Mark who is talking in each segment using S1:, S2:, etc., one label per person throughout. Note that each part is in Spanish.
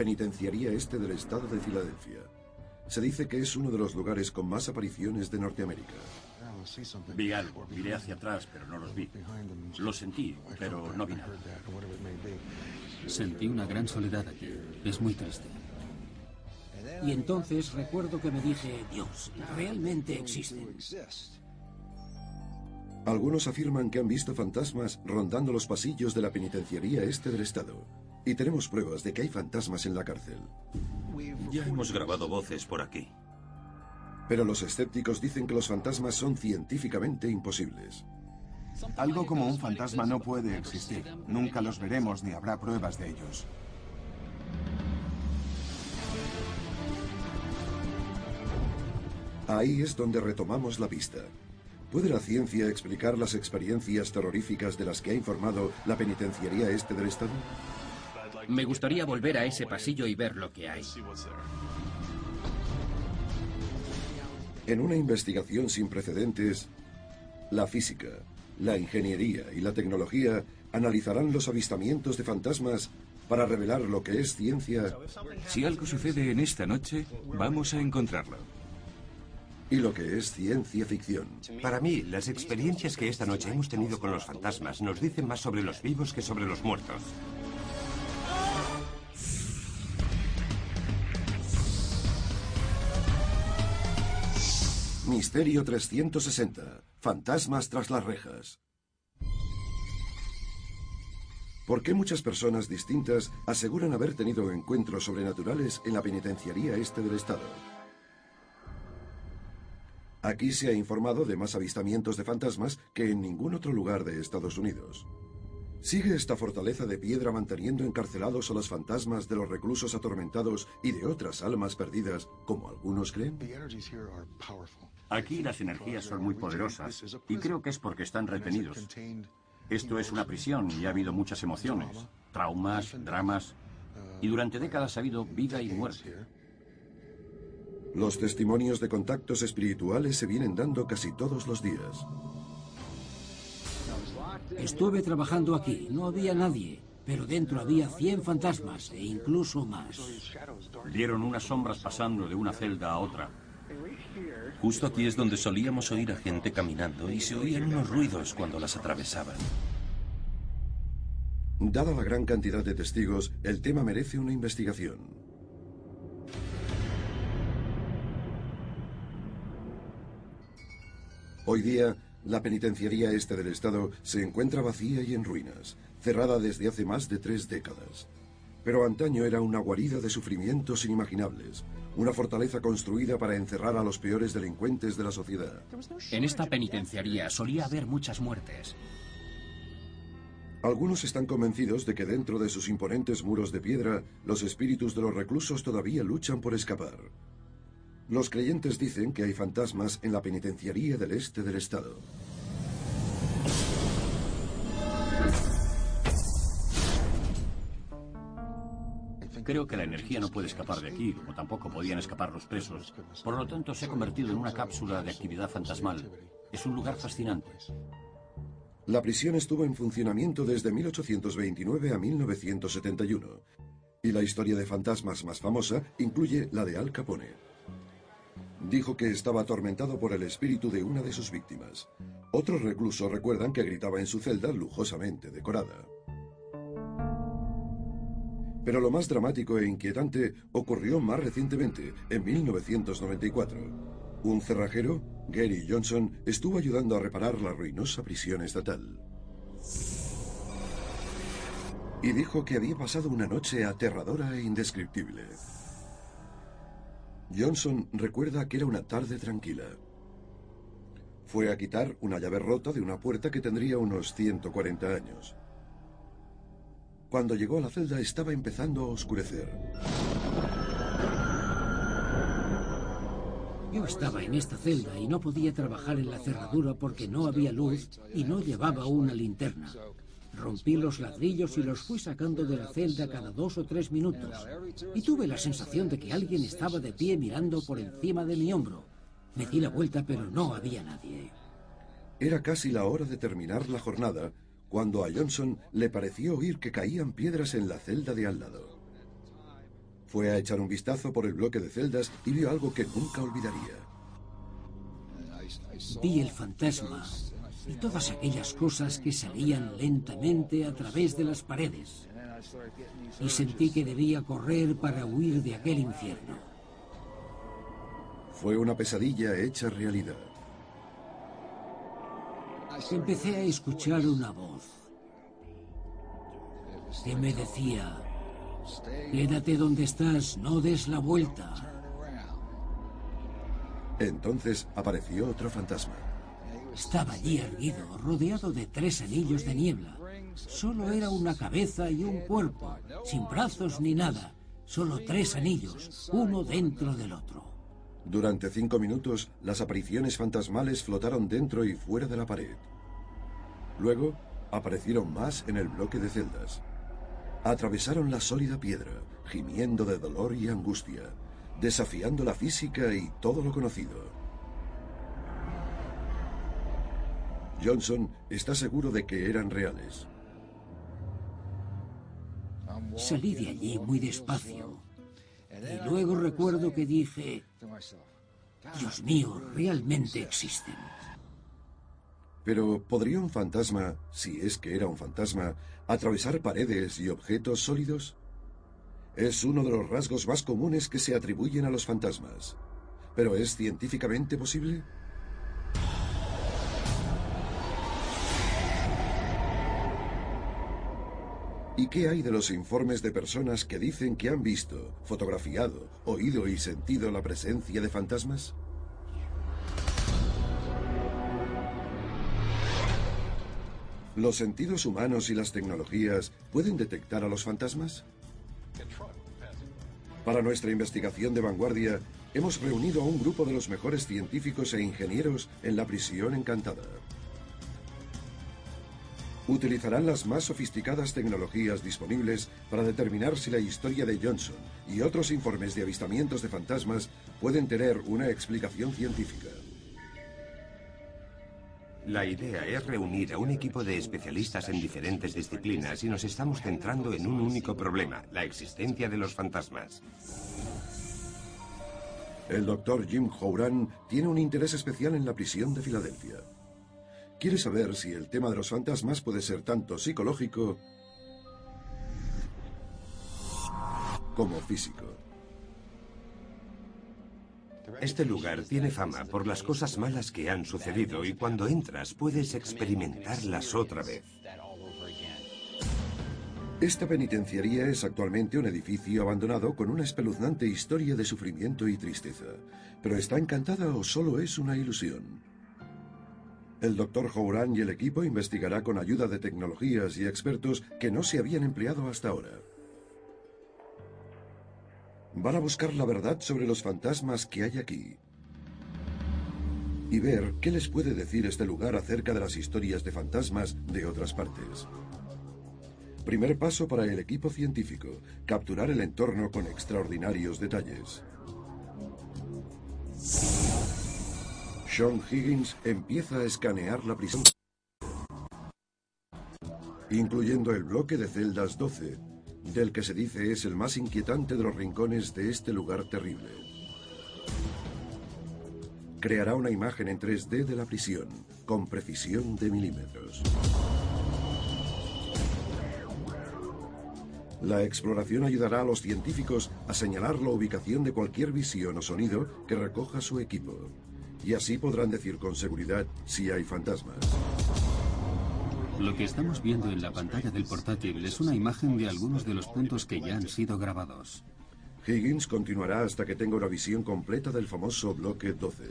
S1: Penitenciaría Este del Estado de Filadelfia. Se dice que es uno de los lugares con más apariciones de Norteamérica.
S2: Vi algo, miré hacia atrás, pero no los vi. Lo sentí, pero no vi nada.
S3: Sentí una gran soledad aquí. Es muy triste.
S4: Y entonces recuerdo que me dije, Dios, realmente existen.
S1: Algunos afirman que han visto fantasmas rondando los pasillos de la penitenciaría este del estado. Y tenemos pruebas de que hay fantasmas en la cárcel.
S5: Ya hemos grabado voces por aquí.
S1: Pero los escépticos dicen que los fantasmas son científicamente imposibles.
S6: Algo como un fantasma no puede existir. Nunca los veremos ni habrá pruebas de ellos.
S1: Ahí es donde retomamos la pista. ¿Puede la ciencia explicar las experiencias terroríficas de las que ha informado la penitenciaría este del estado?
S7: Me gustaría volver a ese pasillo y ver lo que hay.
S1: En una investigación sin precedentes, la física, la ingeniería y la tecnología analizarán los avistamientos de fantasmas para revelar lo que es ciencia
S8: Si algo sucede en esta noche, vamos a encontrarlo.
S1: y lo que es ciencia ficción.
S9: Para mí, las experiencias que esta noche hemos tenido con los fantasmas nos dicen más sobre los vivos que sobre los muertos.
S1: Misterio 360. Fantasmas tras las rejas. ¿Por qué muchas personas distintas aseguran haber tenido encuentros sobrenaturales en la penitenciaría este del estado? Aquí se ha informado de más avistamientos de fantasmas que en ningún otro lugar de Estados Unidos. ¿Sigue esta fortaleza de piedra manteniendo encarcelados a los fantasmas de los reclusos atormentados y de otras almas perdidas, como algunos creen?
S2: Aquí las energías son muy poderosas y creo que es porque están retenidos. Esto es una prisión y ha habido muchas emociones, traumas, dramas y durante décadas ha habido vida y muerte.
S1: Los testimonios de contactos espirituales se vienen dando casi todos los días.
S4: Estuve trabajando aquí, no había nadie, pero dentro había 100 fantasmas e incluso más.
S2: Vieron unas sombras pasando de una celda a otra.
S5: Justo aquí es donde solíamos oír a gente caminando y se oían unos ruidos cuando las atravesaban.
S1: Dada la gran cantidad de testigos, el tema merece una investigación. Hoy día, la penitenciaría este del estado se encuentra vacía y en ruinas, cerrada desde hace más de tres décadas. Pero antaño era una guarida de sufrimientos inimaginables, una fortaleza construida para encerrar a los peores delincuentes de la sociedad.
S7: En esta penitenciaría solía haber muchas muertes.
S1: Algunos están convencidos de que dentro de sus imponentes muros de piedra, los espíritus de los reclusos todavía luchan por escapar. Los creyentes dicen que hay fantasmas en la penitenciaría del este del estado.
S2: Creo que la energía no puede escapar de aquí, como tampoco podían escapar los presos. Por lo tanto, se ha convertido en una cápsula de actividad fantasmal. Es un lugar fascinante.
S1: La prisión estuvo en funcionamiento desde 1829 a 1971. Y la historia de fantasmas más famosa incluye la de Al Capone. Dijo que estaba atormentado por el espíritu de una de sus víctimas. Otros reclusos recuerdan que gritaba en su celda lujosamente decorada. Pero lo más dramático e inquietante ocurrió más recientemente, en 1994. Un cerrajero, Gary Johnson, estuvo ayudando a reparar la ruinosa prisión estatal. Y dijo que había pasado una noche aterradora e indescriptible. Johnson recuerda que era una tarde tranquila. Fue a quitar una llave rota de una puerta que tendría unos 140 años. Cuando llegó a la celda estaba empezando a oscurecer.
S4: Yo estaba en esta celda y no podía trabajar en la cerradura porque no había luz y no llevaba una linterna. Rompí los ladrillos y los fui sacando de la celda cada dos o tres minutos. Y tuve la sensación de que alguien estaba de pie mirando por encima de mi hombro. Me di la vuelta pero no había nadie.
S1: Era casi la hora de terminar la jornada cuando a Johnson le pareció oír que caían piedras en la celda de al lado. Fue a echar un vistazo por el bloque de celdas y vio algo que nunca olvidaría.
S4: Vi el fantasma y todas aquellas cosas que salían lentamente a través de las paredes. Y sentí que debía correr para huir de aquel infierno.
S1: Fue una pesadilla hecha realidad.
S4: Empecé a escuchar una voz que me decía, quédate donde estás, no des la vuelta.
S1: Entonces apareció otro fantasma.
S4: Estaba allí erguido, rodeado de tres anillos de niebla. Solo era una cabeza y un cuerpo, sin brazos ni nada. Solo tres anillos, uno dentro del otro.
S1: Durante cinco minutos, las apariciones fantasmales flotaron dentro y fuera de la pared. Luego, aparecieron más en el bloque de celdas. Atravesaron la sólida piedra, gimiendo de dolor y angustia, desafiando la física y todo lo conocido. Johnson está seguro de que eran reales.
S4: Salí de allí muy despacio. Y luego recuerdo que dije, Dios mío, realmente existen.
S1: Pero ¿podría un fantasma, si es que era un fantasma, atravesar paredes y objetos sólidos? Es uno de los rasgos más comunes que se atribuyen a los fantasmas. ¿Pero es científicamente posible? ¿Y qué hay de los informes de personas que dicen que han visto, fotografiado, oído y sentido la presencia de fantasmas? ¿Los sentidos humanos y las tecnologías pueden detectar a los fantasmas? Para nuestra investigación de vanguardia, hemos reunido a un grupo de los mejores científicos e ingenieros en la prisión encantada. Utilizarán las más sofisticadas tecnologías disponibles para determinar si la historia de Johnson y otros informes de avistamientos de fantasmas pueden tener una explicación científica.
S9: La idea es reunir a un equipo de especialistas en diferentes disciplinas y nos estamos centrando en un único problema, la existencia de los fantasmas.
S1: El doctor Jim Houran tiene un interés especial en la prisión de Filadelfia. Quiere saber si el tema de los fantasmas puede ser tanto psicológico como físico.
S9: Este lugar tiene fama por las cosas malas que han sucedido y cuando entras puedes experimentarlas otra vez.
S1: Esta penitenciaría es actualmente un edificio abandonado con una espeluznante historia de sufrimiento y tristeza. ¿Pero está encantada o solo es una ilusión? El doctor Houran y el equipo investigará con ayuda de tecnologías y expertos que no se habían empleado hasta ahora. Van a buscar la verdad sobre los fantasmas que hay aquí. Y ver qué les puede decir este lugar acerca de las historias de fantasmas de otras partes. Primer paso para el equipo científico, capturar el entorno con extraordinarios detalles. Sean Higgins empieza a escanear la prisión, incluyendo el bloque de celdas 12, del que se dice es el más inquietante de los rincones de este lugar terrible. Creará una imagen en 3D de la prisión, con precisión de milímetros. La exploración ayudará a los científicos a señalar la ubicación de cualquier visión o sonido que recoja su equipo. Y así podrán decir con seguridad si hay fantasmas.
S3: Lo que estamos viendo en la pantalla del portátil es una imagen de algunos de los puntos que ya han sido grabados.
S1: Higgins continuará hasta que tenga una visión completa del famoso bloque 12.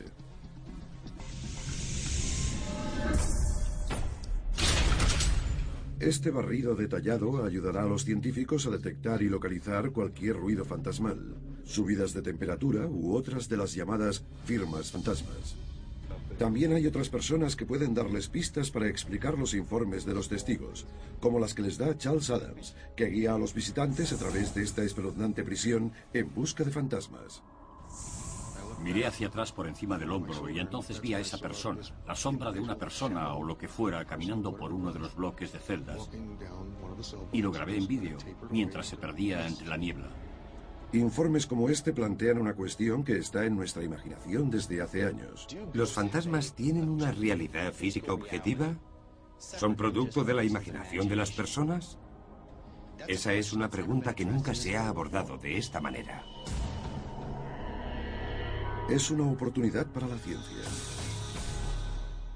S1: Este barrido detallado ayudará a los científicos a detectar y localizar cualquier ruido fantasmal, subidas de temperatura u otras de las llamadas firmas fantasmas. También hay otras personas que pueden darles pistas para explicar los informes de los testigos, como las que les da Charles Adams, que guía a los visitantes a través de esta espeluznante prisión en busca de fantasmas.
S2: Miré hacia atrás por encima del hombro y entonces vi a esa persona, la sombra de una persona o lo que fuera, caminando por uno de los bloques de celdas. Y lo grabé en vídeo mientras se perdía entre la niebla.
S1: Informes como este plantean una cuestión que está en nuestra imaginación desde hace años.
S9: ¿Los fantasmas tienen una realidad física objetiva? ¿Son producto de la imaginación de las personas? Esa es una pregunta que nunca se ha abordado de esta manera.
S1: Es una oportunidad para la ciencia.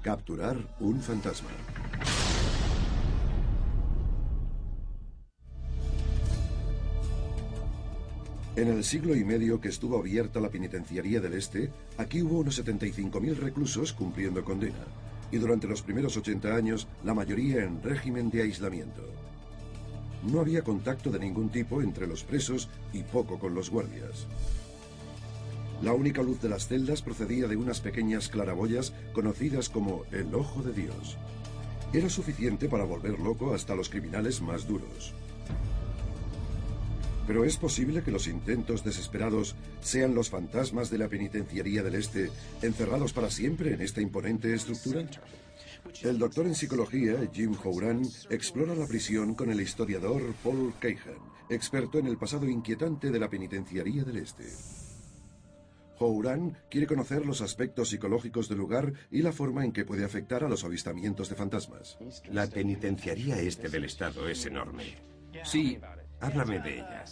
S1: Capturar un fantasma. En el siglo y medio que estuvo abierta la penitenciaría del Este, aquí hubo unos 75.000 reclusos cumpliendo condena, y durante los primeros 80 años la mayoría en régimen de aislamiento. No había contacto de ningún tipo entre los presos y poco con los guardias. La única luz de las celdas procedía de unas pequeñas claraboyas conocidas como el ojo de Dios. Era suficiente para volver loco hasta los criminales más duros. Pero es posible que los intentos desesperados sean los fantasmas de la penitenciaría del Este, encerrados para siempre en esta imponente estructura. El doctor en psicología, Jim Houran, explora la prisión con el historiador Paul Keihan, experto en el pasado inquietante de la penitenciaría del Este. Houran quiere conocer los aspectos psicológicos del lugar y la forma en que puede afectar a los avistamientos de fantasmas.
S9: La penitenciaría este del estado es enorme.
S7: Sí,
S9: Háblame de ella.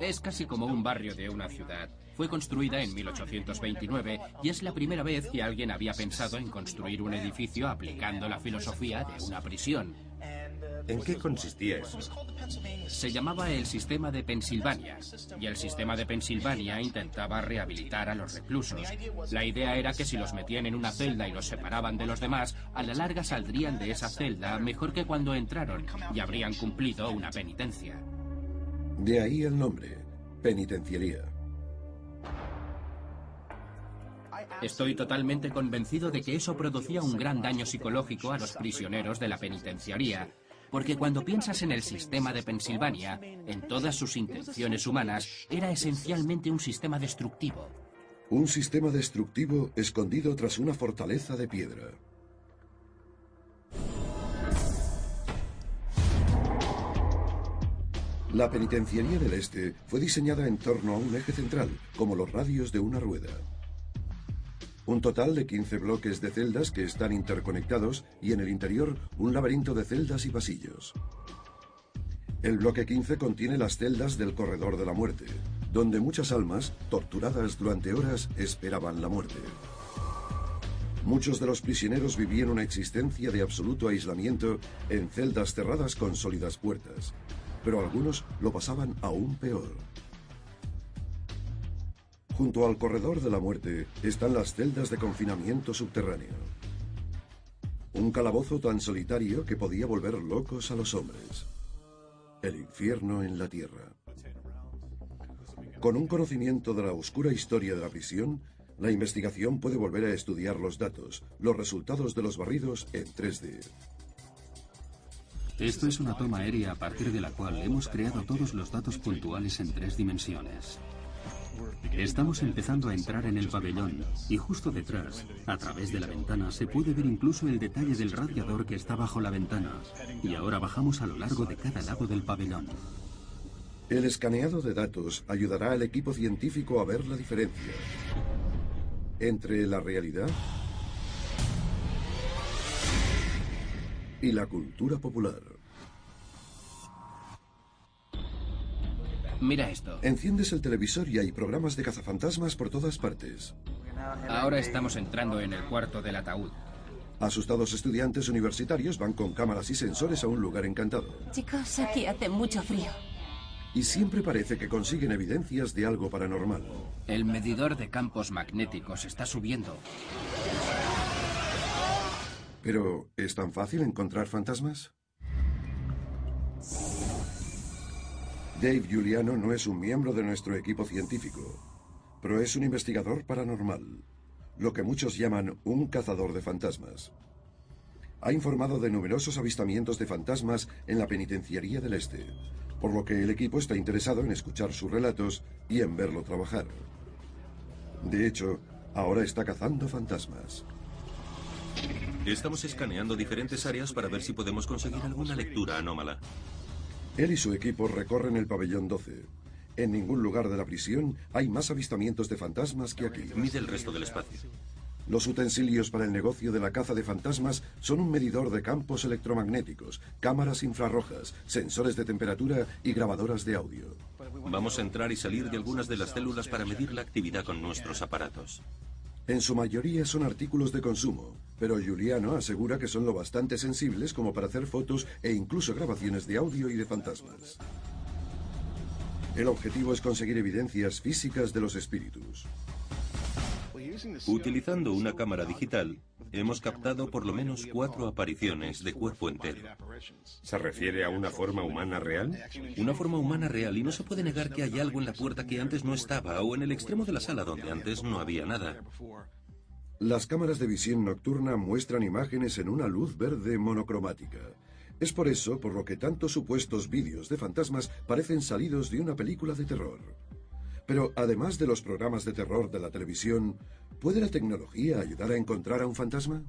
S7: Es casi como un barrio de una ciudad. Fue construida en 1829 y es la primera vez que alguien había pensado en construir un edificio aplicando la filosofía de una prisión.
S9: ¿En qué consistía eso?
S7: Se llamaba el sistema de Pensilvania y el sistema de Pensilvania intentaba rehabilitar a los reclusos. La idea era que si los metían en una celda y los separaban de los demás, a la larga saldrían de esa celda mejor que cuando entraron y habrían cumplido una penitencia.
S1: De ahí el nombre, penitenciaría.
S7: Estoy totalmente convencido de que eso producía un gran daño psicológico a los prisioneros de la penitenciaría, porque cuando piensas en el sistema de Pensilvania, en todas sus intenciones humanas, era esencialmente un sistema destructivo.
S1: Un sistema destructivo escondido tras una fortaleza de piedra. La penitenciaría del Este fue diseñada en torno a un eje central, como los radios de una rueda. Un total de 15 bloques de celdas que están interconectados y en el interior un laberinto de celdas y pasillos. El bloque 15 contiene las celdas del corredor de la muerte, donde muchas almas, torturadas durante horas, esperaban la muerte. Muchos de los prisioneros vivían una existencia de absoluto aislamiento en celdas cerradas con sólidas puertas, pero algunos lo pasaban aún peor. Junto al corredor de la muerte están las celdas de confinamiento subterráneo. Un calabozo tan solitario que podía volver locos a los hombres. El infierno en la tierra. Con un conocimiento de la oscura historia de la prisión, la investigación puede volver a estudiar los datos, los resultados de los barridos en 3D.
S3: Esto es una toma aérea a partir de la cual hemos creado todos los datos puntuales en tres dimensiones. Estamos empezando a entrar en el pabellón y justo detrás, a través de la ventana, se puede ver incluso el detalle del radiador que está bajo la ventana. Y ahora bajamos a lo largo de cada lado del pabellón.
S1: El escaneado de datos ayudará al equipo científico a ver la diferencia entre la realidad y la cultura popular.
S7: Mira esto.
S1: Enciendes el televisor y hay programas de cazafantasmas por todas partes.
S7: Ahora estamos entrando en el cuarto del ataúd.
S1: Asustados estudiantes universitarios van con cámaras y sensores a un lugar encantado.
S10: Chicos, aquí hace mucho frío.
S1: Y siempre parece que consiguen evidencias de algo paranormal.
S7: El medidor de campos magnéticos está subiendo.
S1: Pero, ¿es tan fácil encontrar fantasmas? Dave Giuliano no es un miembro de nuestro equipo científico, pero es un investigador paranormal, lo que muchos llaman un cazador de fantasmas. Ha informado de numerosos avistamientos de fantasmas en la penitenciaría del Este, por lo que el equipo está interesado en escuchar sus relatos y en verlo trabajar. De hecho, ahora está cazando fantasmas.
S5: Estamos escaneando diferentes áreas para ver si podemos conseguir alguna lectura anómala.
S1: Él y su equipo recorren el pabellón 12. En ningún lugar de la prisión hay más avistamientos de fantasmas que aquí.
S5: Mide el resto del espacio.
S1: Los utensilios para el negocio de la caza de fantasmas son un medidor de campos electromagnéticos, cámaras infrarrojas, sensores de temperatura y grabadoras de audio.
S5: Vamos a entrar y salir de algunas de las células para medir la actividad con nuestros aparatos.
S1: En su mayoría son artículos de consumo, pero Giuliano asegura que son lo bastante sensibles como para hacer fotos e incluso grabaciones de audio y de fantasmas. El objetivo es conseguir evidencias físicas de los espíritus.
S5: Utilizando una cámara digital, hemos captado por lo menos cuatro apariciones de cuerpo entero.
S9: ¿Se refiere a una forma humana real?
S5: Una forma humana real y no se puede negar que hay algo en la puerta que antes no estaba o en el extremo de la sala donde antes no había nada.
S1: Las cámaras de visión nocturna muestran imágenes en una luz verde monocromática. Es por eso por lo que tantos supuestos vídeos de fantasmas parecen salidos de una película de terror. Pero además de los programas de terror de la televisión, ¿puede la tecnología ayudar a encontrar a un fantasma?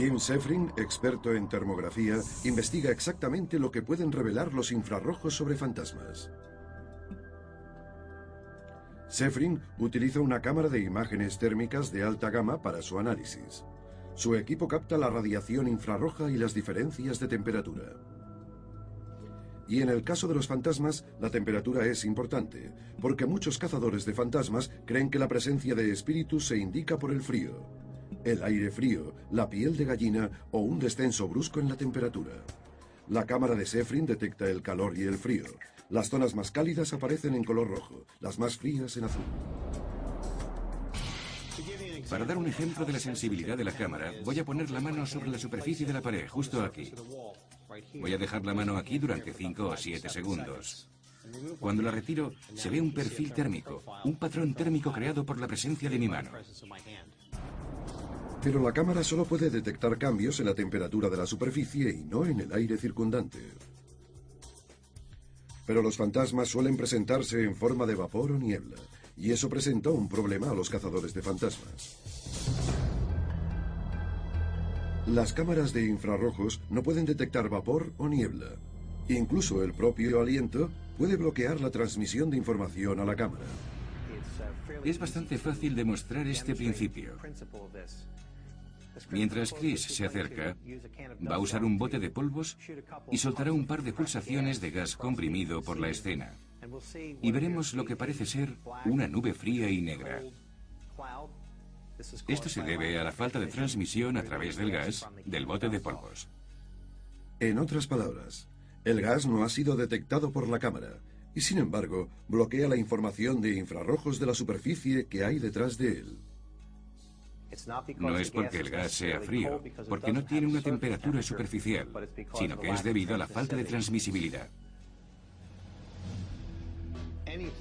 S1: Jim Sefrin, experto en termografía, investiga exactamente lo que pueden revelar los infrarrojos sobre fantasmas. Sefrin utiliza una cámara de imágenes térmicas de alta gama para su análisis. Su equipo capta la radiación infrarroja y las diferencias de temperatura. Y en el caso de los fantasmas, la temperatura es importante, porque muchos cazadores de fantasmas creen que la presencia de espíritus se indica por el frío. El aire frío, la piel de gallina o un descenso brusco en la temperatura. La cámara de Sefrin detecta el calor y el frío. Las zonas más cálidas aparecen en color rojo, las más frías en azul.
S8: Para dar un ejemplo de la sensibilidad de la cámara, voy a poner la mano sobre la superficie de la pared, justo aquí. Voy a dejar la mano aquí durante 5 o 7 segundos. Cuando la retiro, se ve un perfil térmico, un patrón térmico creado por la presencia de mi mano.
S1: Pero la cámara solo puede detectar cambios en la temperatura de la superficie y no en el aire circundante. Pero los fantasmas suelen presentarse en forma de vapor o niebla, y eso presenta un problema a los cazadores de fantasmas. Las cámaras de infrarrojos no pueden detectar vapor o niebla. Incluso el propio aliento puede bloquear la transmisión de información a la cámara.
S8: Es bastante fácil demostrar este principio. Mientras Chris se acerca, va a usar un bote de polvos y soltará un par de pulsaciones de gas comprimido por la escena. Y veremos lo que parece ser una nube fría y negra. Esto se debe a la falta de transmisión a través del gas del bote de polvos.
S1: En otras palabras, el gas no ha sido detectado por la cámara y sin embargo bloquea la información de infrarrojos de la superficie que hay detrás de él.
S8: No es porque el gas sea frío, porque no tiene una temperatura superficial, sino que es debido a la falta de transmisibilidad.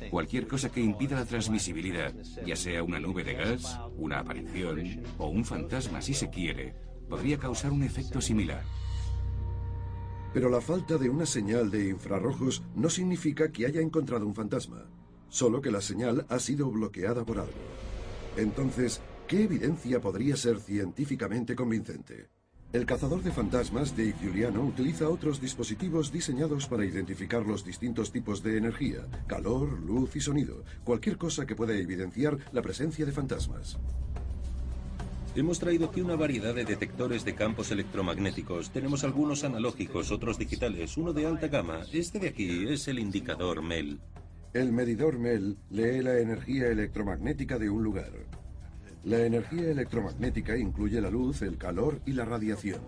S8: Cualquier cosa que impida la transmisibilidad, ya sea una nube de gas, una aparición o un fantasma si se quiere, podría causar un efecto similar.
S1: Pero la falta de una señal de infrarrojos no significa que haya encontrado un fantasma, solo que la señal ha sido bloqueada por algo. Entonces, ¿qué evidencia podría ser científicamente convincente? El cazador de fantasmas, Dave Giuliano, utiliza otros dispositivos diseñados para identificar los distintos tipos de energía, calor, luz y sonido, cualquier cosa que pueda evidenciar la presencia de fantasmas.
S5: Hemos traído aquí una variedad de detectores de campos electromagnéticos. Tenemos algunos analógicos, otros digitales, uno de alta gama. Este de aquí es el indicador MEL.
S1: El medidor MEL lee la energía electromagnética de un lugar. La energía electromagnética incluye la luz, el calor y la radiación.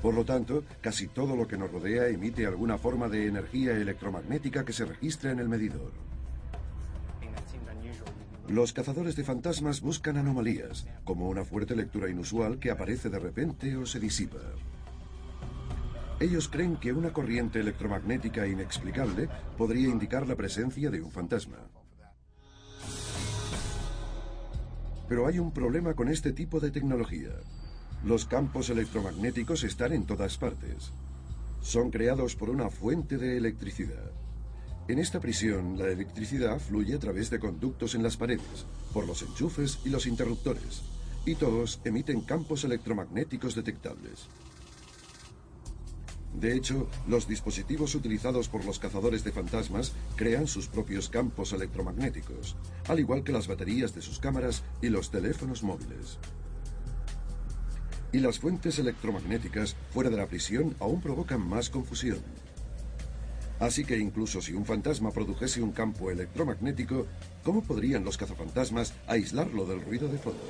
S1: Por lo tanto, casi todo lo que nos rodea emite alguna forma de energía electromagnética que se registra en el medidor. Los cazadores de fantasmas buscan anomalías, como una fuerte lectura inusual que aparece de repente o se disipa. Ellos creen que una corriente electromagnética inexplicable podría indicar la presencia de un fantasma. Pero hay un problema con este tipo de tecnología. Los campos electromagnéticos están en todas partes. Son creados por una fuente de electricidad. En esta prisión, la electricidad fluye a través de conductos en las paredes, por los enchufes y los interruptores. y todos emiten campos electromagnéticos detectables. De hecho, los dispositivos utilizados por los cazadores de fantasmas crean sus propios campos electromagnéticos, al igual que las baterías de sus cámaras y los teléfonos móviles. Y las fuentes electromagnéticas fuera de la prisión aún provocan más confusión. Así que incluso si un fantasma produjese un campo electromagnético, ¿cómo podrían los cazafantasmas aislarlo del ruido de fondo?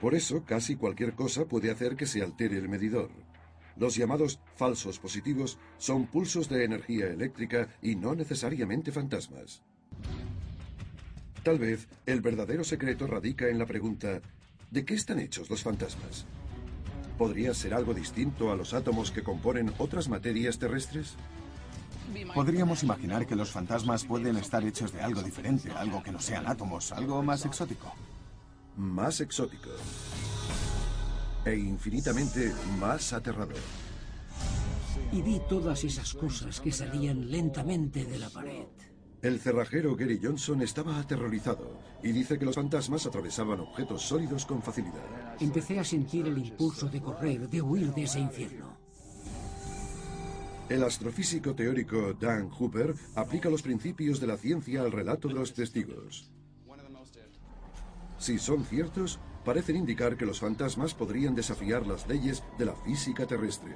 S1: Por eso, casi cualquier cosa puede hacer que se altere el medidor. Los llamados falsos positivos son pulsos de energía eléctrica y no necesariamente fantasmas. Tal vez el verdadero secreto radica en la pregunta, ¿de qué están hechos los fantasmas? ¿Podría ser algo distinto a los átomos que componen otras materias terrestres?
S6: Podríamos imaginar que los fantasmas pueden estar hechos de algo diferente, algo que no sean átomos, algo más exótico.
S1: Más exótico e infinitamente más aterrador.
S4: Y vi todas esas cosas que salían lentamente de la pared.
S1: El cerrajero Gary Johnson estaba aterrorizado y dice que los fantasmas atravesaban objetos sólidos con facilidad.
S4: Empecé a sentir el impulso de correr, de huir de ese infierno.
S1: El astrofísico teórico Dan Hooper aplica los principios de la ciencia al relato de los testigos. Si son ciertos, parecen indicar que los fantasmas podrían desafiar las leyes de la física terrestre.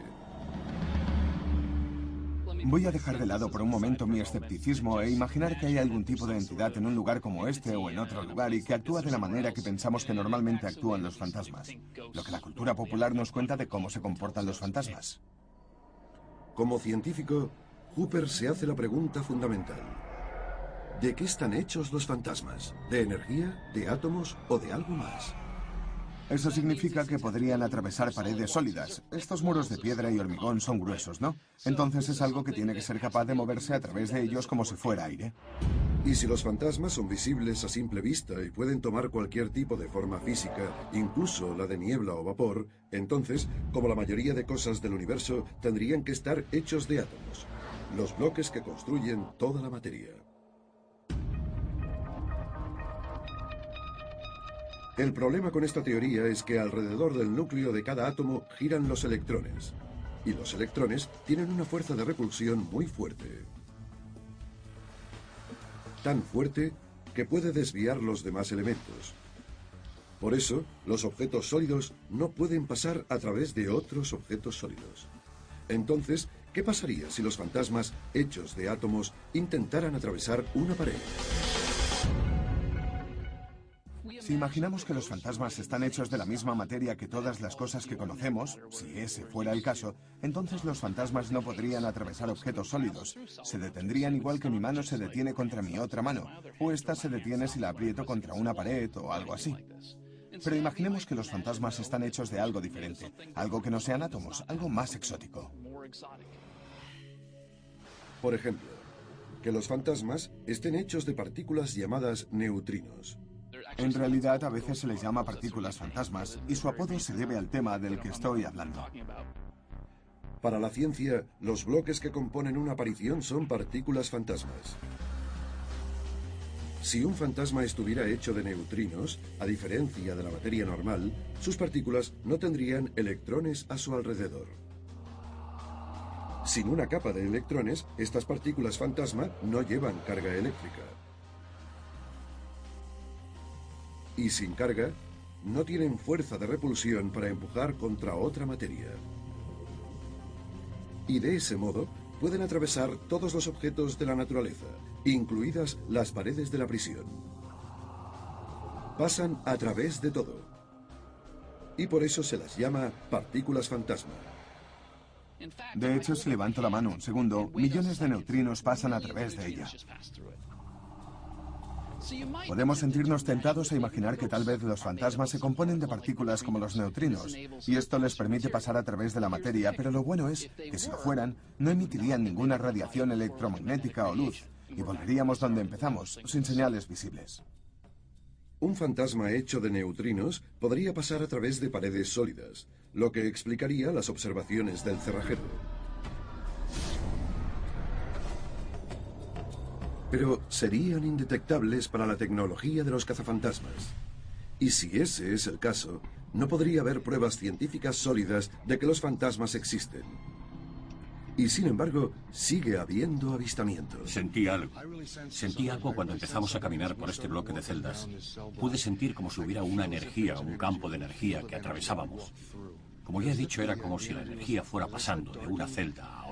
S6: Voy a dejar de lado por un momento mi escepticismo e imaginar que hay algún tipo de entidad en un lugar como este o en otro lugar y que actúa de la manera que pensamos que normalmente actúan los fantasmas. Lo que la cultura popular nos cuenta de cómo se comportan los fantasmas.
S1: Como científico, Hooper se hace la pregunta fundamental. ¿De qué están hechos los fantasmas? ¿De energía? ¿De átomos? ¿O de algo más?
S6: Eso significa que podrían atravesar paredes sólidas. Estos muros de piedra y hormigón son gruesos, ¿no? Entonces es algo que tiene que ser capaz de moverse a través de ellos como si fuera aire.
S1: Y si los fantasmas son visibles a simple vista y pueden tomar cualquier tipo de forma física, incluso la de niebla o vapor, entonces, como la mayoría de cosas del universo, tendrían que estar hechos de átomos, los bloques que construyen toda la materia. El problema con esta teoría es que alrededor del núcleo de cada átomo giran los electrones, y los electrones tienen una fuerza de repulsión muy fuerte. Tan fuerte que puede desviar los demás elementos. Por eso, los objetos sólidos no pueden pasar a través de otros objetos sólidos. Entonces, ¿qué pasaría si los fantasmas hechos de átomos intentaran atravesar una pared?
S6: Si imaginamos que los fantasmas están hechos de la misma materia que todas las cosas que conocemos, si ese fuera el caso, entonces los fantasmas no podrían atravesar objetos sólidos. Se detendrían igual que mi mano se detiene contra mi otra mano, o esta se detiene si la aprieto contra una pared o algo así. Pero imaginemos que los fantasmas están hechos de algo diferente, algo que no sean átomos, algo más exótico.
S1: Por ejemplo, que los fantasmas estén hechos de partículas llamadas neutrinos.
S6: En realidad a veces se les llama partículas fantasmas y su apodo se debe al tema del que estoy hablando.
S1: Para la ciencia, los bloques que componen una aparición son partículas fantasmas. Si un fantasma estuviera hecho de neutrinos, a diferencia de la materia normal, sus partículas no tendrían electrones a su alrededor. Sin una capa de electrones, estas partículas fantasma no llevan carga eléctrica. Y sin carga, no tienen fuerza de repulsión para empujar contra otra materia. Y de ese modo pueden atravesar todos los objetos de la naturaleza, incluidas las paredes de la prisión. Pasan a través de todo. Y por eso se las llama partículas fantasma.
S6: De hecho, si levanto la mano un segundo, millones de neutrinos pasan a través de ella. Podemos sentirnos tentados a imaginar que tal vez los fantasmas se componen de partículas como los neutrinos, y esto les permite pasar a través de la materia, pero lo bueno es que si lo fueran, no emitirían ninguna radiación electromagnética o luz, y volveríamos donde empezamos, sin señales visibles.
S1: Un fantasma hecho de neutrinos podría pasar a través de paredes sólidas, lo que explicaría las observaciones del cerrajero. Pero serían indetectables para la tecnología de los cazafantasmas. Y si ese es el caso, no podría haber pruebas científicas sólidas de que los fantasmas existen. Y sin embargo, sigue habiendo avistamientos.
S2: Sentí algo. Sentí algo cuando empezamos a caminar por este bloque de celdas. Pude sentir como si hubiera una energía, un campo de energía que atravesábamos. Como ya he dicho, era como si la energía fuera pasando de una celda a.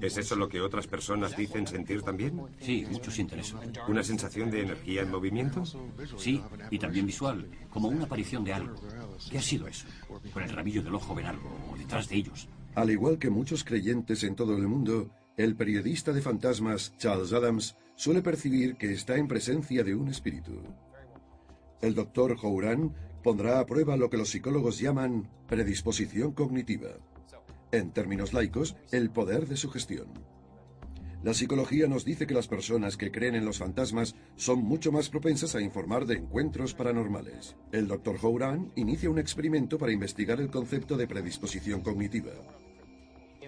S9: ¿Es eso lo que otras personas dicen sentir también?
S2: Sí, muchos sienten eso.
S9: ¿Una sensación de energía en movimiento?
S2: Sí, y también visual, como una aparición de algo. ¿Qué ha sido eso? Con el rabillo del ojo ven algo, o detrás de ellos.
S1: Al igual que muchos creyentes en todo el mundo, el periodista de fantasmas Charles Adams suele percibir que está en presencia de un espíritu. El doctor Houran pondrá a prueba lo que los psicólogos llaman predisposición cognitiva. En términos laicos, el poder de sugestión. La psicología nos dice que las personas que creen en los fantasmas son mucho más propensas a informar de encuentros paranormales. El Dr. Houran inicia un experimento para investigar el concepto de predisposición cognitiva.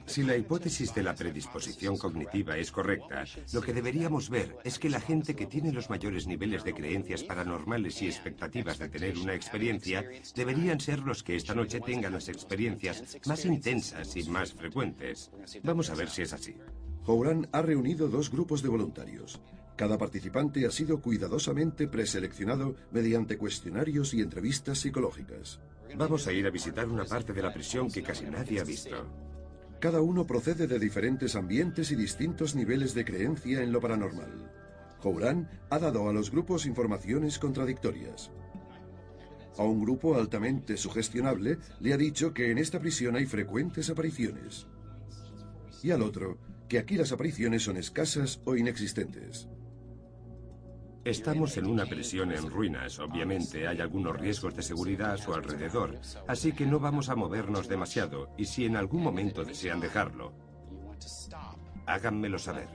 S9: Si la hipótesis de la predisposición cognitiva es correcta, lo que deberíamos ver es que la gente que tiene los mayores niveles de creencias paranormales y expectativas de tener una experiencia deberían ser los que esta noche tengan las experiencias más intensas y más frecuentes. Vamos a ver si es así.
S1: Houran ha reunido dos grupos de voluntarios. Cada participante ha sido cuidadosamente preseleccionado mediante cuestionarios y entrevistas psicológicas.
S9: Vamos a ir a visitar una parte de la prisión que casi nadie ha visto.
S1: Cada uno procede de diferentes ambientes y distintos niveles de creencia en lo paranormal. Houran ha dado a los grupos informaciones contradictorias. A un grupo altamente sugestionable le ha dicho que en esta prisión hay frecuentes apariciones. Y al otro, que aquí las apariciones son escasas o inexistentes.
S9: Estamos en una prisión en ruinas. Obviamente hay algunos riesgos de seguridad a su alrededor, así que no vamos a movernos demasiado y si en algún momento desean dejarlo, háganmelo saber.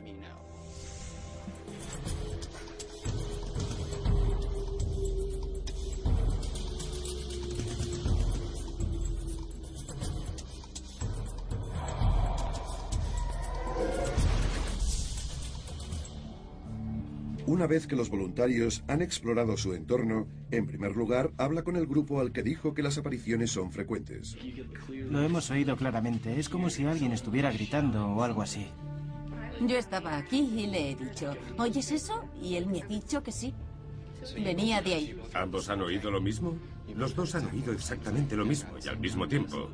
S1: Una vez que los voluntarios han explorado su entorno, en primer lugar habla con el grupo al que dijo que las apariciones son frecuentes.
S11: Lo hemos oído claramente. Es como si alguien estuviera gritando o algo así.
S10: Yo estaba aquí y le he dicho, ¿oyes eso? Y él me ha dicho que sí. Venía de ahí.
S9: ¿Ambos han oído lo mismo? Los dos han oído exactamente lo mismo y al mismo tiempo.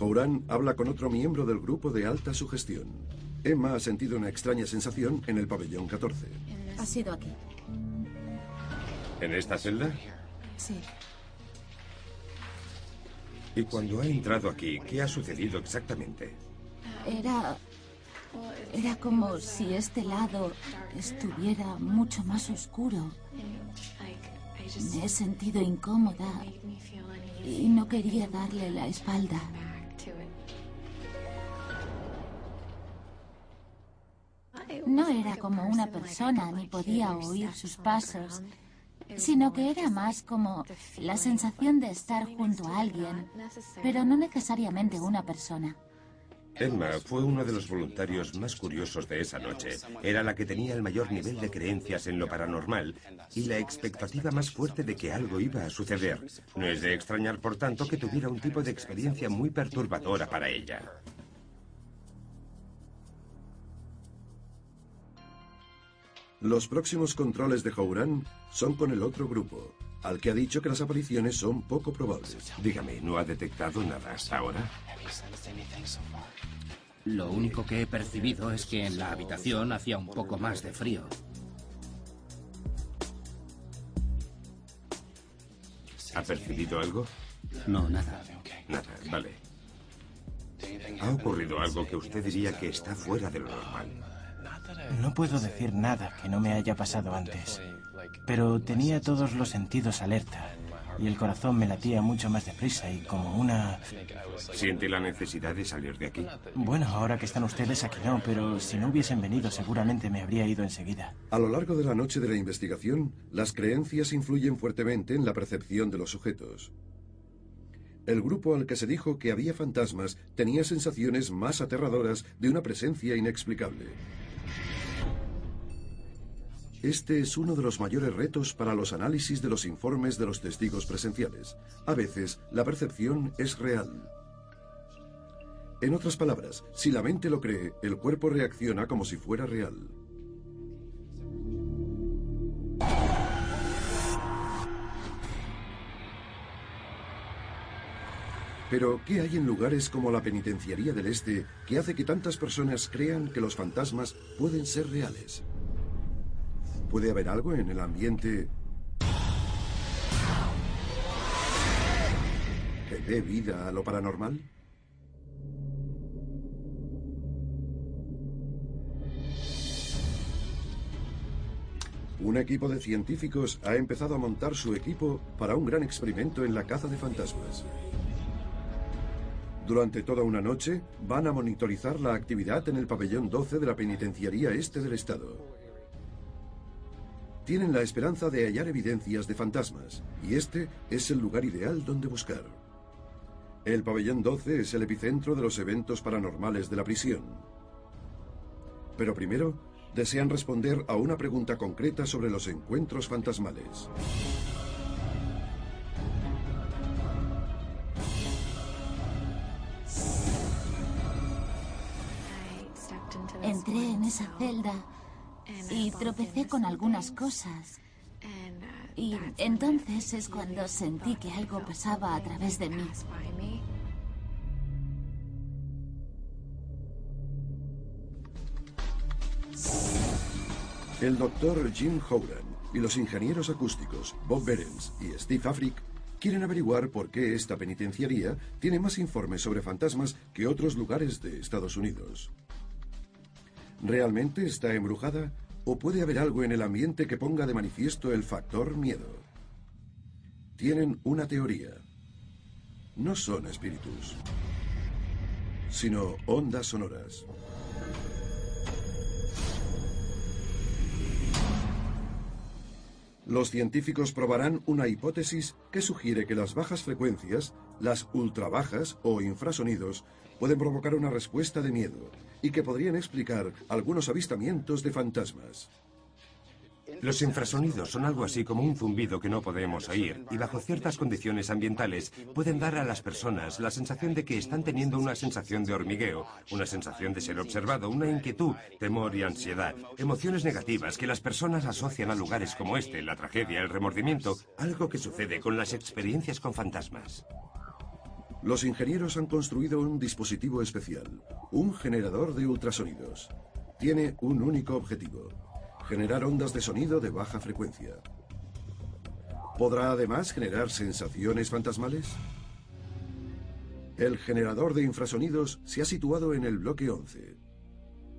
S1: Houran habla con otro miembro del grupo de alta sugestión. Emma ha sentido una extraña sensación en el pabellón 14.
S10: Ha sido aquí.
S9: ¿En esta celda?
S10: Sí.
S9: Y cuando ha entrado aquí, ¿qué ha sucedido exactamente?
S10: Era... Era como si este lado estuviera mucho más oscuro. Me he sentido incómoda y no quería darle la espalda. Como una persona ni podía oír sus pasos, sino que era más como la sensación de estar junto a alguien, pero no necesariamente una persona.
S9: Emma fue uno de los voluntarios más curiosos de esa noche. Era la que tenía el mayor nivel de creencias en lo paranormal y la expectativa más fuerte de que algo iba a suceder. No es de extrañar, por tanto, que tuviera un tipo de experiencia muy perturbadora para ella.
S1: Los próximos controles de Houran son con el otro grupo, al que ha dicho que las apariciones son poco probables.
S9: Dígame, ¿no ha detectado nada hasta ahora?
S7: Lo único que he percibido es que en la habitación hacía un poco más de frío.
S9: ¿Ha percibido algo?
S7: No, nada.
S9: Nada, vale. ¿Ha ocurrido algo que usted diría que está fuera de lo normal?
S11: No puedo decir nada que no me haya pasado antes, pero tenía todos los sentidos alerta y el corazón me latía mucho más deprisa y como una...
S9: ¿Siente la necesidad de salir de aquí?
S11: Bueno, ahora que están ustedes aquí no, pero si no hubiesen venido seguramente me habría ido enseguida.
S1: A lo largo de la noche de la investigación, las creencias influyen fuertemente en la percepción de los sujetos. El grupo al que se dijo que había fantasmas tenía sensaciones más aterradoras de una presencia inexplicable. Este es uno de los mayores retos para los análisis de los informes de los testigos presenciales. A veces, la percepción es real. En otras palabras, si la mente lo cree, el cuerpo reacciona como si fuera real. Pero, ¿qué hay en lugares como la Penitenciaría del Este que hace que tantas personas crean que los fantasmas pueden ser reales? ¿Puede haber algo en el ambiente que dé vida a lo paranormal? Un equipo de científicos ha empezado a montar su equipo para un gran experimento en la caza de fantasmas. Durante toda una noche van a monitorizar la actividad en el pabellón 12 de la Penitenciaría Este del Estado tienen la esperanza de hallar evidencias de fantasmas, y este es el lugar ideal donde buscar. El pabellón 12 es el epicentro de los eventos paranormales de la prisión. Pero primero, desean responder a una pregunta concreta sobre los encuentros fantasmales.
S10: Entré en esa celda y tropecé con algunas cosas. Y entonces es cuando sentí que algo pasaba a través de mí.
S1: El doctor Jim Howland y los ingenieros acústicos Bob Berens y Steve Afric quieren averiguar por qué esta penitenciaría tiene más informes sobre fantasmas que otros lugares de Estados Unidos. ¿Realmente está embrujada o puede haber algo en el ambiente que ponga de manifiesto el factor miedo? Tienen una teoría. No son espíritus, sino ondas sonoras. Los científicos probarán una hipótesis que sugiere que las bajas frecuencias, las ultrabajas o infrasonidos, pueden provocar una respuesta de miedo y que podrían explicar algunos avistamientos de fantasmas.
S9: Los infrasonidos son algo así como un zumbido que no podemos oír y bajo ciertas condiciones ambientales pueden dar a las personas la sensación de que están teniendo una sensación de hormigueo, una sensación de ser observado, una inquietud, temor y ansiedad, emociones negativas que las personas asocian a lugares como este, la tragedia, el remordimiento, algo que sucede con las experiencias con fantasmas.
S1: Los ingenieros han construido un dispositivo especial, un generador de ultrasonidos. Tiene un único objetivo, generar ondas de sonido de baja frecuencia. ¿Podrá además generar sensaciones fantasmales? El generador de infrasonidos se ha situado en el bloque 11.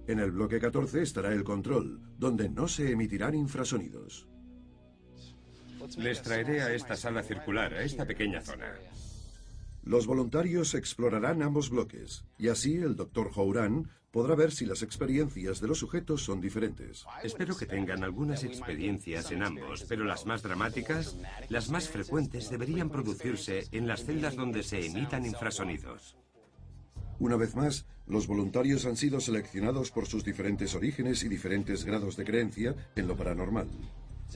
S1: En el bloque 14 estará el control, donde no se emitirán infrasonidos.
S9: Les traeré a esta sala circular, a esta pequeña zona.
S1: Los voluntarios explorarán ambos bloques, y así el Dr. Houran podrá ver si las experiencias de los sujetos son diferentes.
S9: Espero que tengan algunas experiencias en ambos, pero las más dramáticas, las más frecuentes, deberían producirse en las celdas donde se emitan infrasonidos.
S1: Una vez más, los voluntarios han sido seleccionados por sus diferentes orígenes y diferentes grados de creencia en lo paranormal.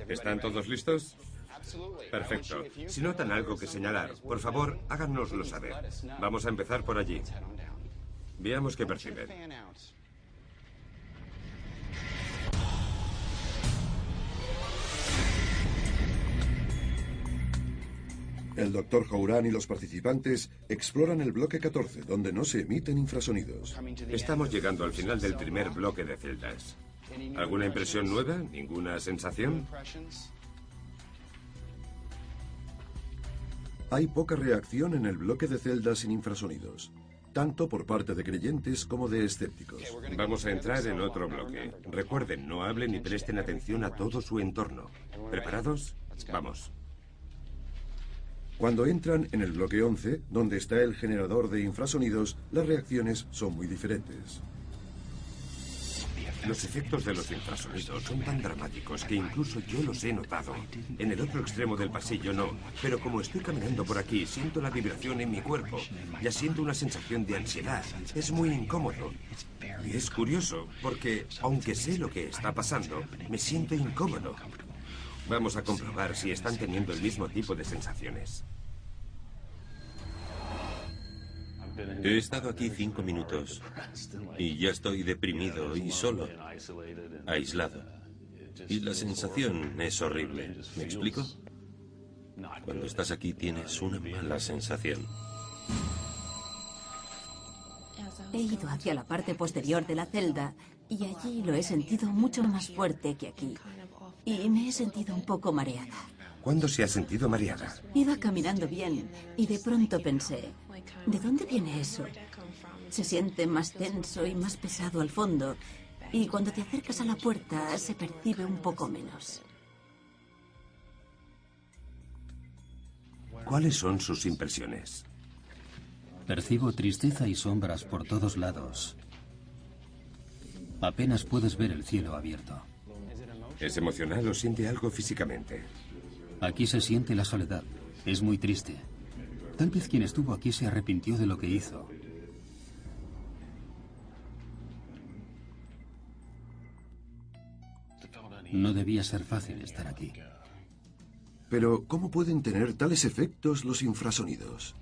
S9: ¿Están todos listos? Perfecto. Si notan algo que señalar, por favor, háganoslo saber. Vamos a empezar por allí. Veamos qué perciben.
S1: El doctor Houran y los participantes exploran el bloque 14, donde no se emiten infrasonidos.
S9: Estamos llegando al final del primer bloque de celdas. ¿Alguna impresión nueva? ¿Ninguna sensación?
S1: Hay poca reacción en el bloque de celdas sin infrasonidos, tanto por parte de creyentes como de escépticos.
S9: Vamos a entrar en otro bloque. Recuerden, no hablen ni presten atención a todo su entorno. ¿Preparados? Vamos.
S1: Cuando entran en el bloque 11, donde está el generador de infrasonidos, las reacciones son muy diferentes.
S9: Los efectos de los infrasonidos son tan dramáticos que incluso yo los he notado. En el otro extremo del pasillo no, pero como estoy caminando por aquí, siento la vibración en mi cuerpo. Ya siento una sensación de ansiedad. Es muy incómodo. Y es curioso, porque aunque sé lo que está pasando, me siento incómodo. Vamos a comprobar si están teniendo el mismo tipo de sensaciones.
S5: He estado aquí cinco minutos y ya estoy deprimido y solo, aislado. Y la sensación es horrible. ¿Me explico? Cuando estás aquí tienes una mala sensación.
S12: He ido hacia la parte posterior de la celda y allí lo he sentido mucho más fuerte que aquí. Y me he sentido un poco mareada.
S9: ¿Cuándo se ha sentido mareada?
S12: Iba caminando bien y de pronto pensé, ¿de dónde viene eso? Se siente más tenso y más pesado al fondo y cuando te acercas a la puerta se percibe un poco menos.
S9: ¿Cuáles son sus impresiones?
S3: Percibo tristeza y sombras por todos lados. Apenas puedes ver el cielo abierto.
S9: ¿Es emocional o siente algo físicamente?
S3: Aquí se siente la soledad. Es muy triste. Tal vez quien estuvo aquí se arrepintió de lo que hizo. No debía ser fácil estar aquí.
S1: Pero, ¿cómo pueden tener tales efectos los infrasonidos?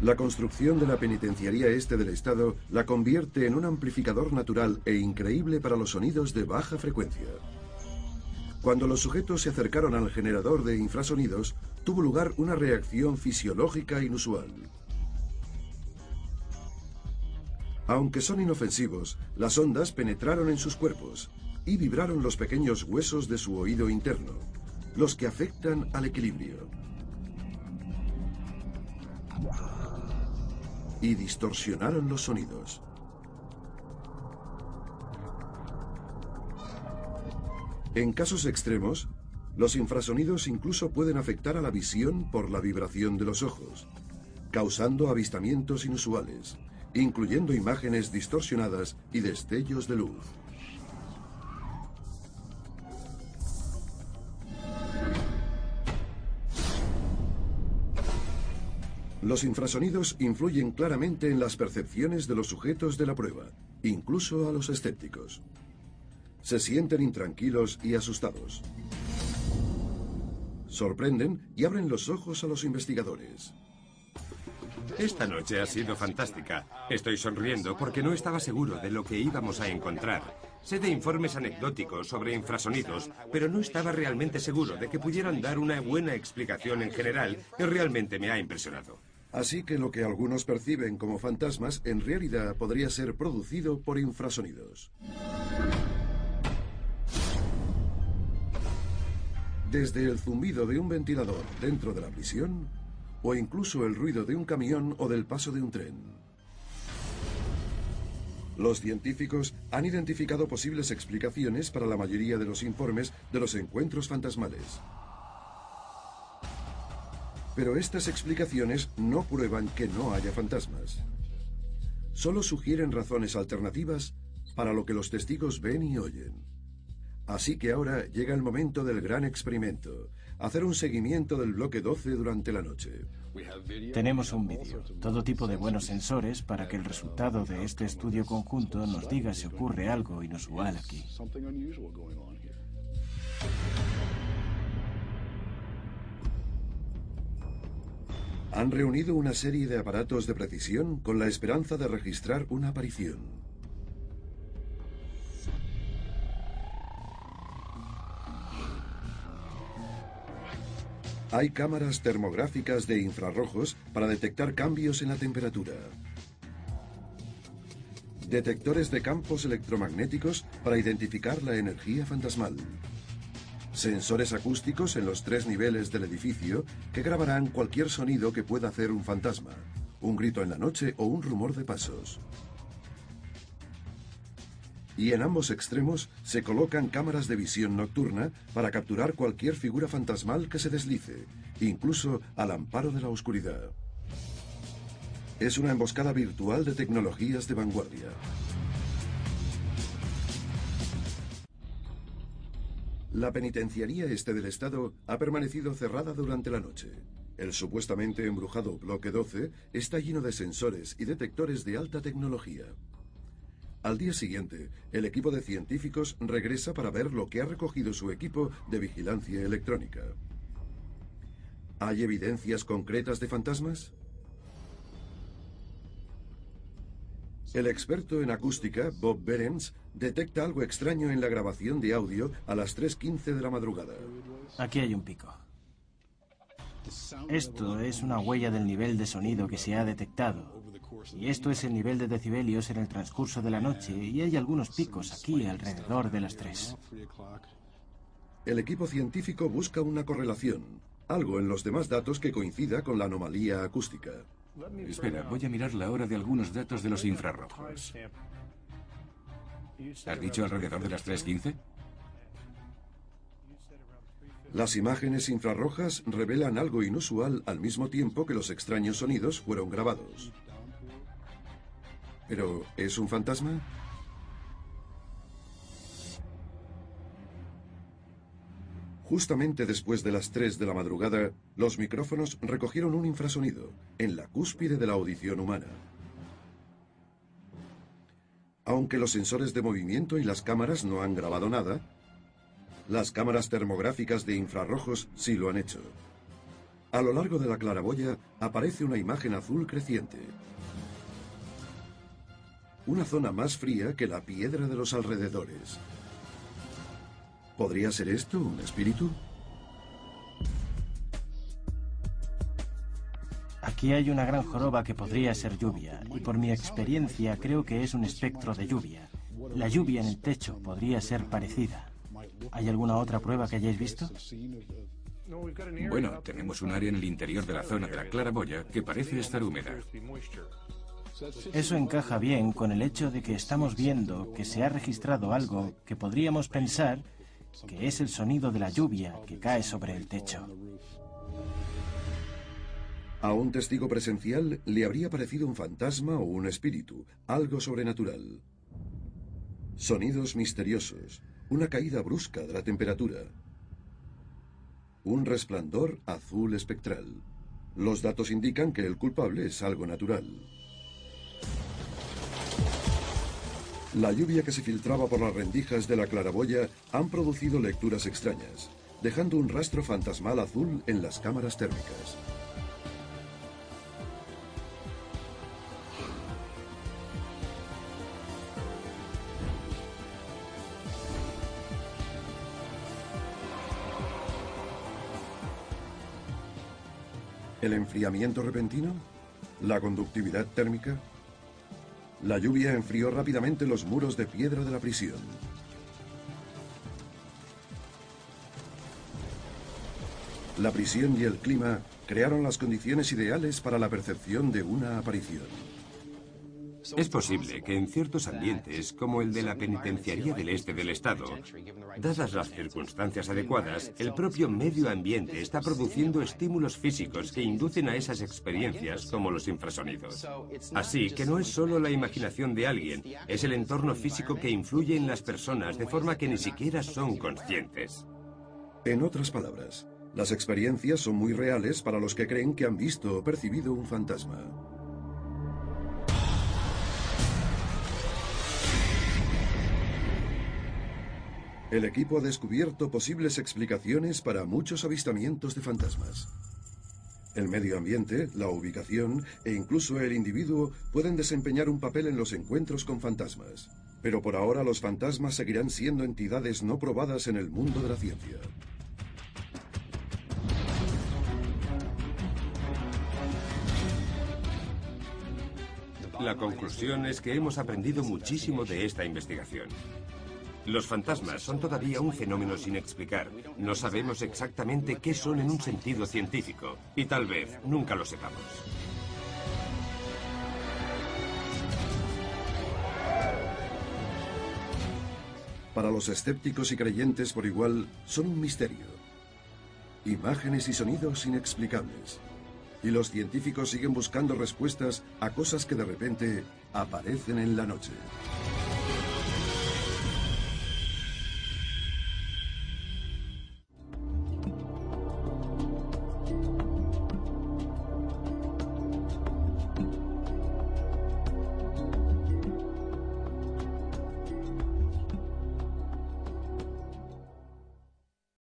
S1: La construcción de la penitenciaría este del Estado la convierte en un amplificador natural e increíble para los sonidos de baja frecuencia. Cuando los sujetos se acercaron al generador de infrasonidos, tuvo lugar una reacción fisiológica inusual. Aunque son inofensivos, las ondas penetraron en sus cuerpos y vibraron los pequeños huesos de su oído interno, los que afectan al equilibrio. Y distorsionaron los sonidos. En casos extremos, los infrasonidos incluso pueden afectar a la visión por la vibración de los ojos, causando avistamientos inusuales, incluyendo imágenes distorsionadas y destellos de luz. Los infrasonidos influyen claramente en las percepciones de los sujetos de la prueba, incluso a los escépticos. Se sienten intranquilos y asustados. Sorprenden y abren los ojos a los investigadores.
S9: Esta noche ha sido fantástica. Estoy sonriendo porque no estaba seguro de lo que íbamos a encontrar. Sé de informes anecdóticos sobre infrasonidos, pero no estaba realmente seguro de que pudieran dar una buena explicación en general y realmente me ha impresionado.
S1: Así que lo que algunos perciben como fantasmas en realidad podría ser producido por infrasonidos. Desde el zumbido de un ventilador dentro de la prisión o incluso el ruido de un camión o del paso de un tren. Los científicos han identificado posibles explicaciones para la mayoría de los informes de los encuentros fantasmales. Pero estas explicaciones no prueban que no haya fantasmas. Solo sugieren razones alternativas para lo que los testigos ven y oyen. Así que ahora llega el momento del gran experimento, hacer un seguimiento del bloque 12 durante la noche.
S11: Tenemos un vídeo, todo tipo de buenos sensores para que el resultado de este estudio conjunto nos diga si ocurre algo inusual aquí.
S1: Han reunido una serie de aparatos de precisión con la esperanza de registrar una aparición. Hay cámaras termográficas de infrarrojos para detectar cambios en la temperatura. Detectores de campos electromagnéticos para identificar la energía fantasmal. Sensores acústicos en los tres niveles del edificio que grabarán cualquier sonido que pueda hacer un fantasma, un grito en la noche o un rumor de pasos. Y en ambos extremos se colocan cámaras de visión nocturna para capturar cualquier figura fantasmal que se deslice, incluso al amparo de la oscuridad. es una emboscada virtual de tecnologías de vanguardia. La penitenciaría este del Estado ha permanecido cerrada durante la noche. El supuestamente embrujado bloque 12 está lleno de sensores y detectores de alta tecnología. Al día siguiente, el equipo de científicos regresa para ver lo que ha recogido su equipo de vigilancia electrónica. ¿Hay evidencias concretas de fantasmas? El experto en acústica, Bob Berens, detecta algo extraño en la grabación de audio a las 3.15 de la madrugada.
S11: Aquí hay un pico. Esto es una huella del nivel de sonido que se ha detectado. Y esto es el nivel de decibelios en el transcurso de la noche y hay algunos picos aquí alrededor de las 3.
S1: El equipo científico busca una correlación, algo en los demás datos que coincida con la anomalía acústica.
S8: Espera, voy a mirar la hora de algunos datos de los infrarrojos. ¿Has dicho alrededor de las 3.15?
S1: Las imágenes infrarrojas revelan algo inusual al mismo tiempo que los extraños sonidos fueron grabados. ¿Pero es un fantasma? Justamente después de las 3 de la madrugada, los micrófonos recogieron un infrasonido en la cúspide de la audición humana. Aunque los sensores de movimiento y las cámaras no han grabado nada, las cámaras termográficas de infrarrojos sí lo han hecho. A lo largo de la claraboya aparece una imagen azul creciente. Una zona más fría que la piedra de los alrededores. ¿Podría ser esto un espíritu?
S11: Aquí hay una gran joroba que podría ser lluvia, y por mi experiencia creo que es un espectro de lluvia. La lluvia en el techo podría ser parecida. ¿Hay alguna otra prueba que hayáis visto?
S8: Bueno, tenemos un área en el interior de la zona de la claraboya que parece estar húmeda.
S11: Eso encaja bien con el hecho de que estamos viendo que se ha registrado algo que podríamos pensar que es el sonido de la lluvia que cae sobre el techo.
S1: A un testigo presencial le habría parecido un fantasma o un espíritu, algo sobrenatural. Sonidos misteriosos, una caída brusca de la temperatura, un resplandor azul espectral. Los datos indican que el culpable es algo natural. La lluvia que se filtraba por las rendijas de la claraboya han producido lecturas extrañas, dejando un rastro fantasmal azul en las cámaras térmicas. ¿El enfriamiento repentino? ¿La conductividad térmica? La lluvia enfrió rápidamente los muros de piedra de la prisión. La prisión y el clima crearon las condiciones ideales para la percepción de una aparición.
S9: Es posible que en ciertos ambientes, como el de la penitenciaría del este del estado, dadas las circunstancias adecuadas, el propio medio ambiente está produciendo estímulos físicos que inducen a esas experiencias, como los infrasonidos. Así que no es solo la imaginación de alguien, es el entorno físico que influye en las personas de forma que ni siquiera son conscientes.
S1: En otras palabras, las experiencias son muy reales para los que creen que han visto o percibido un fantasma. El equipo ha descubierto posibles explicaciones para muchos avistamientos de fantasmas. El medio ambiente, la ubicación e incluso el individuo pueden desempeñar un papel en los encuentros con fantasmas. Pero por ahora los fantasmas seguirán siendo entidades no probadas en el mundo de la ciencia.
S9: La conclusión es que hemos aprendido muchísimo de esta investigación. Los fantasmas son todavía un fenómeno sin explicar. No sabemos exactamente qué son en un sentido científico y tal vez nunca lo sepamos.
S1: Para los escépticos y creyentes por igual, son un misterio. Imágenes y sonidos inexplicables. Y los científicos siguen buscando respuestas a cosas que de repente aparecen en la noche.